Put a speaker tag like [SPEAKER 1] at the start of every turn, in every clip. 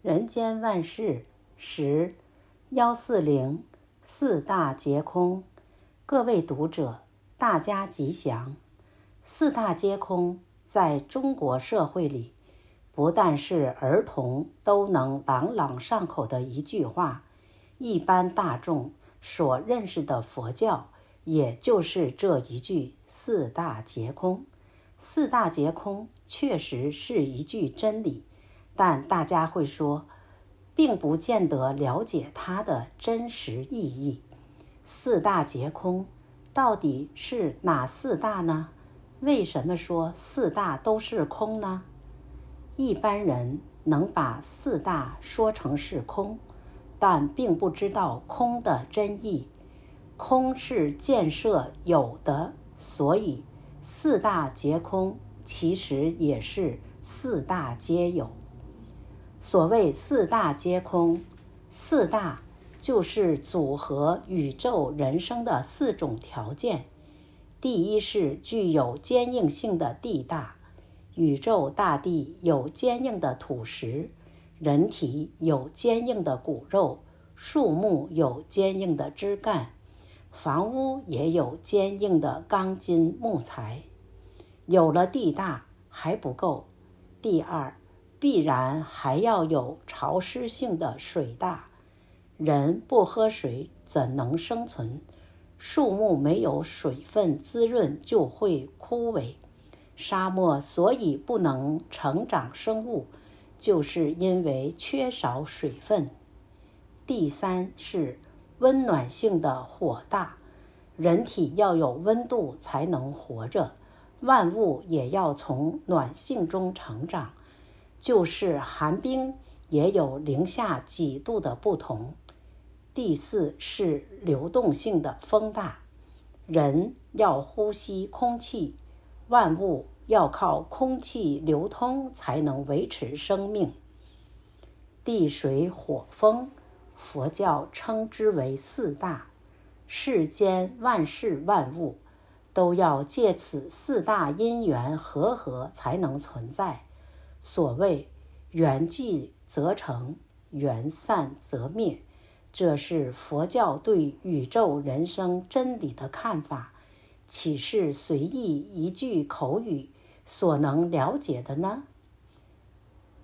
[SPEAKER 1] 人间万事十幺四零四大皆空。各位读者，大家吉祥。四大皆空，在中国社会里，不但是儿童都能朗朗上口的一句话，一般大众所认识的佛教，也就是这一句“四大皆空”。四大皆空确实是一句真理，但大家会说，并不见得了解它的真实意义。四大皆空到底是哪四大呢？为什么说四大都是空呢？一般人能把四大说成是空，但并不知道空的真意。空是建设有的，所以四大皆空其实也是四大皆有。所谓四大皆空，四大就是组合宇宙人生的四种条件。第一是具有坚硬性的地大，宇宙大地有坚硬的土石，人体有坚硬的骨肉，树木有坚硬的枝干。房屋也有坚硬的钢筋木材，有了地大还不够，第二必然还要有潮湿性的水大。人不喝水怎能生存？树木没有水分滋润就会枯萎。沙漠所以不能成长生物，就是因为缺少水分。第三是。温暖性的火大，人体要有温度才能活着，万物也要从暖性中成长，就是寒冰也有零下几度的不同。第四是流动性的风大，人要呼吸空气，万物要靠空气流通才能维持生命。地水火风。佛教称之为四大，世间万事万物都要借此四大因缘和合才能存在。所谓缘聚则成，缘散则灭，这是佛教对宇宙人生真理的看法，岂是随意一句口语所能了解的呢？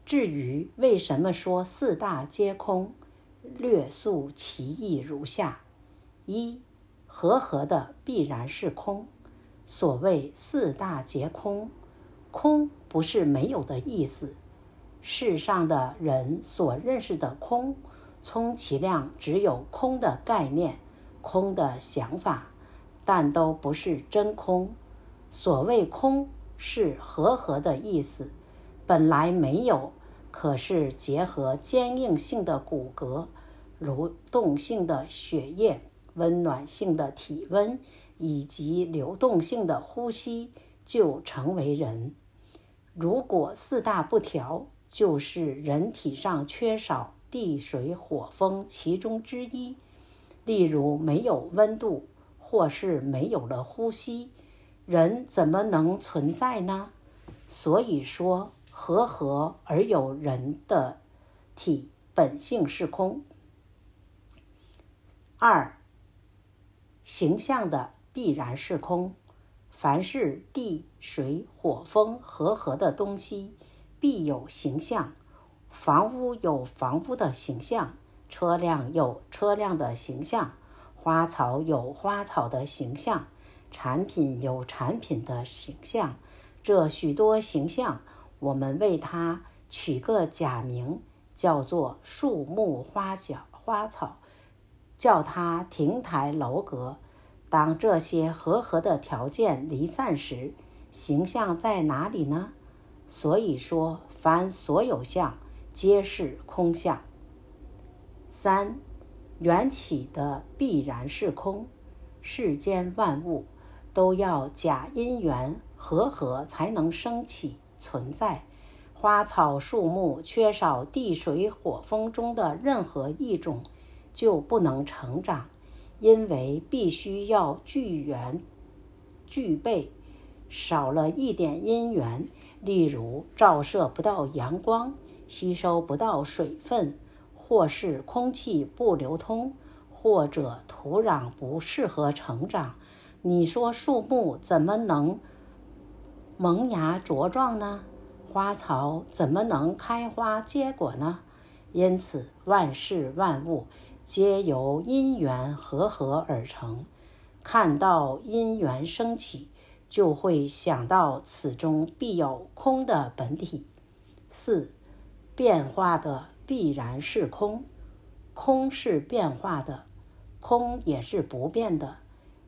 [SPEAKER 1] 至于为什么说四大皆空？略述其意如下：一、和合的必然是空。所谓四大皆空，空不是没有的意思。世上的人所认识的空，充其量只有空的概念、空的想法，但都不是真空。所谓空，是和合的意思，本来没有。可是结合坚硬性的骨骼、蠕动性的血液、温暖性的体温以及流动性的呼吸，就成为人。如果四大不调，就是人体上缺少地、水、火、风其中之一。例如没有温度，或是没有了呼吸，人怎么能存在呢？所以说。和合而有人的体本性是空。二，形象的必然是空。凡是地水火风和合的东西，必有形象。房屋有房屋的形象，车辆有车辆的形象，花草有花草的形象，产品有产品的形象。这许多形象。我们为它取个假名，叫做树木花角花草，叫它亭台楼阁。当这些和合的条件离散时，形象在哪里呢？所以说，凡所有相，皆是空相。三，缘起的必然是空，世间万物都要假因缘和合才能生起。存在，花草树木缺少地水火风中的任何一种，就不能成长，因为必须要聚缘具备，少了一点因缘，例如照射不到阳光，吸收不到水分，或是空气不流通，或者土壤不适合成长，你说树木怎么能萌芽茁壮呢？花草怎么能开花结果呢？因此，万事万物皆由因缘和合而成。看到因缘升起，就会想到此中必有空的本体。四，变化的必然是空，空是变化的，空也是不变的。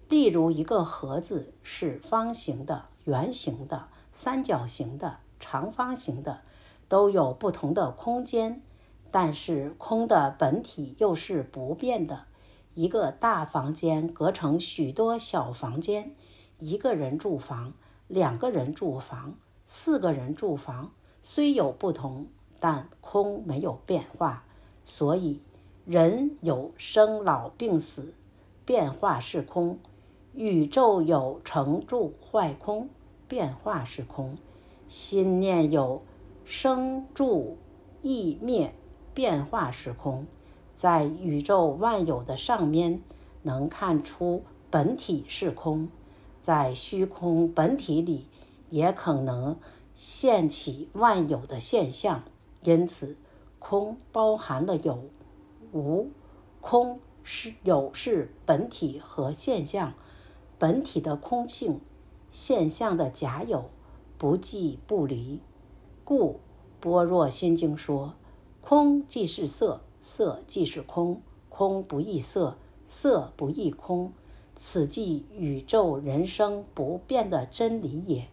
[SPEAKER 1] 例如，一个盒子是方形的、圆形的、三角形的。长方形的都有不同的空间，但是空的本体又是不变的。一个大房间隔成许多小房间，一个人住房、两个人住房、四个人住房虽有不同，但空没有变化。所以人有生老病死，变化是空；宇宙有成住坏空，变化是空。心念有生住异灭，变化是空，在宇宙万有的上面，能看出本体是空，在虚空本体里，也可能现起万有的现象。因此，空包含了有无，空是有是本体和现象，本体的空性，现象的假有。不即不离，故《般若心经》说：“空即是色，色即是空，空不异色，色不异空，此即宇宙人生不变的真理也。”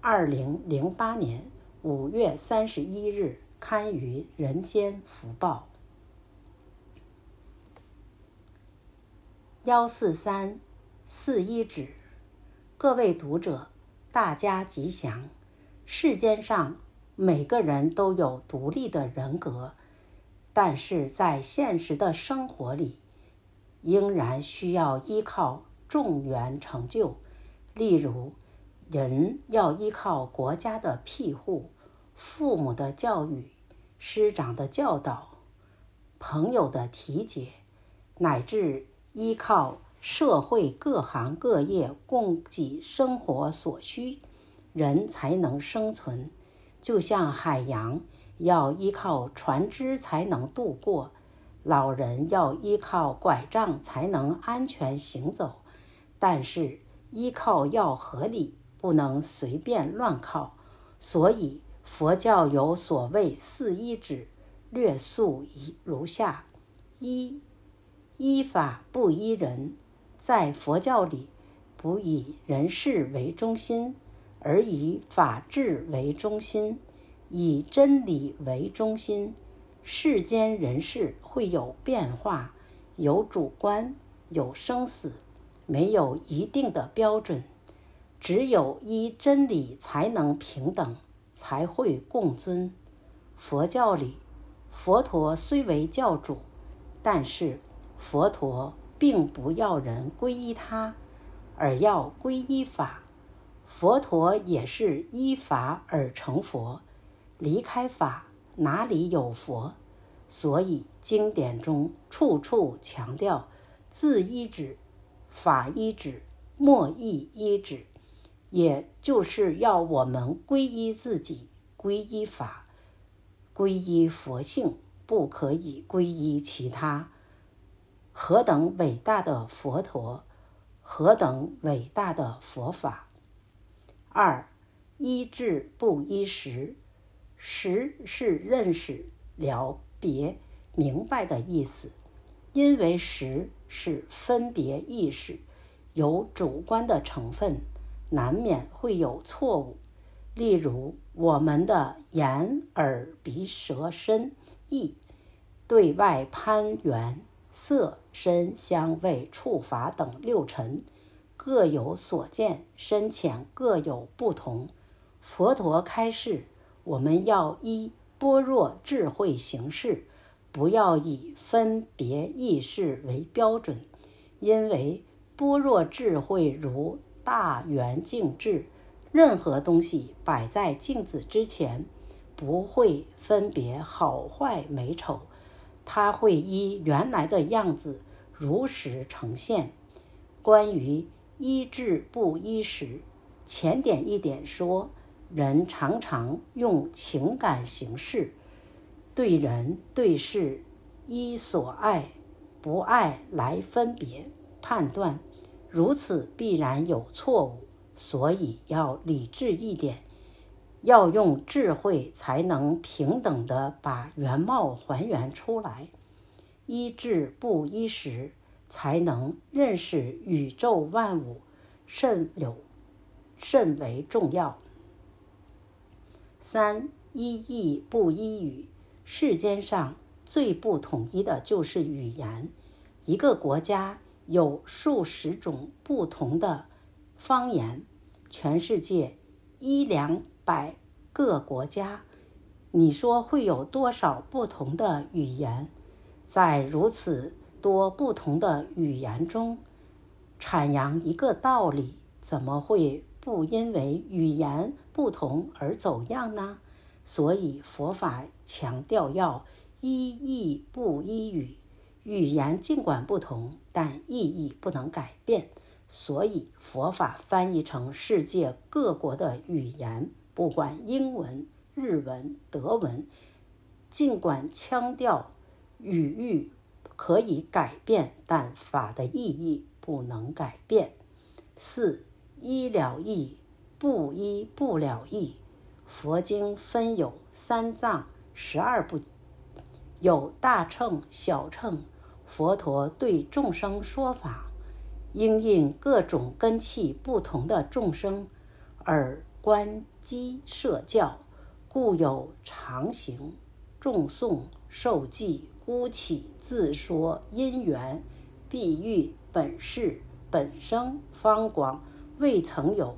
[SPEAKER 1] 二零零八年五月三十一日刊于《人间福报》。幺四三四一指，各位读者。大家吉祥。世间上每个人都有独立的人格，但是在现实的生活里，仍然需要依靠众缘成就。例如，人要依靠国家的庇护、父母的教育、师长的教导、朋友的提携，乃至依靠。社会各行各业供给生活所需，人才能生存。就像海洋要依靠船只才能渡过，老人要依靠拐杖才能安全行走。但是依靠要合理，不能随便乱靠。所以佛教有所谓四依止，略述一如下：一、依法不依人。在佛教里，不以人事为中心，而以法治为中心，以真理为中心。世间人事会有变化，有主观，有生死，没有一定的标准。只有依真理才能平等，才会共尊。佛教里，佛陀虽为教主，但是佛陀。并不要人皈依他，而要皈依法。佛陀也是依法而成佛，离开法哪里有佛？所以经典中处处强调自依止、法依止、莫异依止，也就是要我们皈依自己，皈依法，皈依佛性，不可以皈依其他。何等伟大的佛陀，何等伟大的佛法！二，依智不依识，识是认识、了别、明白的意思。因为识是分别意识，有主观的成分，难免会有错误。例如，我们的眼、耳、鼻、舌、身、意对外攀缘。色、声、香味、触法等六尘各有所见，深浅各有不同。佛陀开示，我们要依般若智慧行事，不要以分别意识为标准，因为般若智慧如大圆镜智，任何东西摆在镜子之前，不会分别好坏美丑，它会依原来的样子如实呈现。关于依智不依识，浅点一点说，人常常用情感形式对人对事依所爱不爱来分别判断，如此必然有错误。所以要理智一点，要用智慧才能平等地把原貌还原出来。依智不依识，才能认识宇宙万物甚有甚为重要。三一义不一语，世间上最不统一的就是语言。一个国家有数十种不同的方言。全世界一两百个国家，你说会有多少不同的语言？在如此多不同的语言中，阐扬一个道理，怎么会不因为语言不同而走样呢？所以佛法强调要依义不依语，语言尽管不同，但意义不能改变。所以佛法翻译成世界各国的语言，不管英文、日文、德文，尽管腔调、语域可以改变，但法的意义不能改变。四依了义，不依不了义。佛经分有三藏十二部，有大乘、小乘。佛陀对众生说法。应应各种根器不同的众生而观机设教，故有常行、众诵、受记、孤起、自说、因缘、譬喻、本事、本生、方广、未曾有、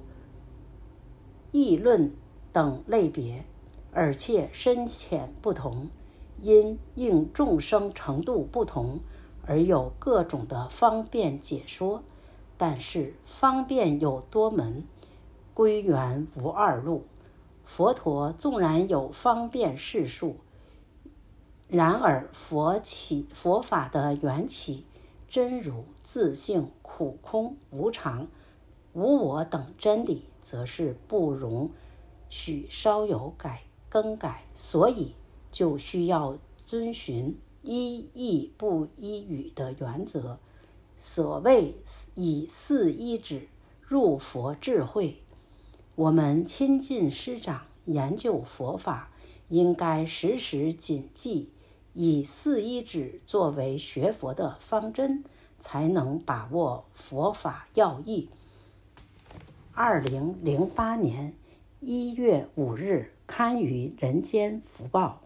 [SPEAKER 1] 议论等类别，而且深浅不同，因应众生程度不同。而有各种的方便解说，但是方便有多门，归元无二路。佛陀纵然有方便示数，然而佛起佛法的缘起、真如、自性、苦空、无常、无我等真理，则是不容许稍有改更改，所以就需要遵循。一义不一语的原则，所谓以四一指入佛智慧。我们亲近师长，研究佛法，应该时时谨记，以四一指作为学佛的方针，才能把握佛法要义。二零零八年一月五日刊于《人间福报》。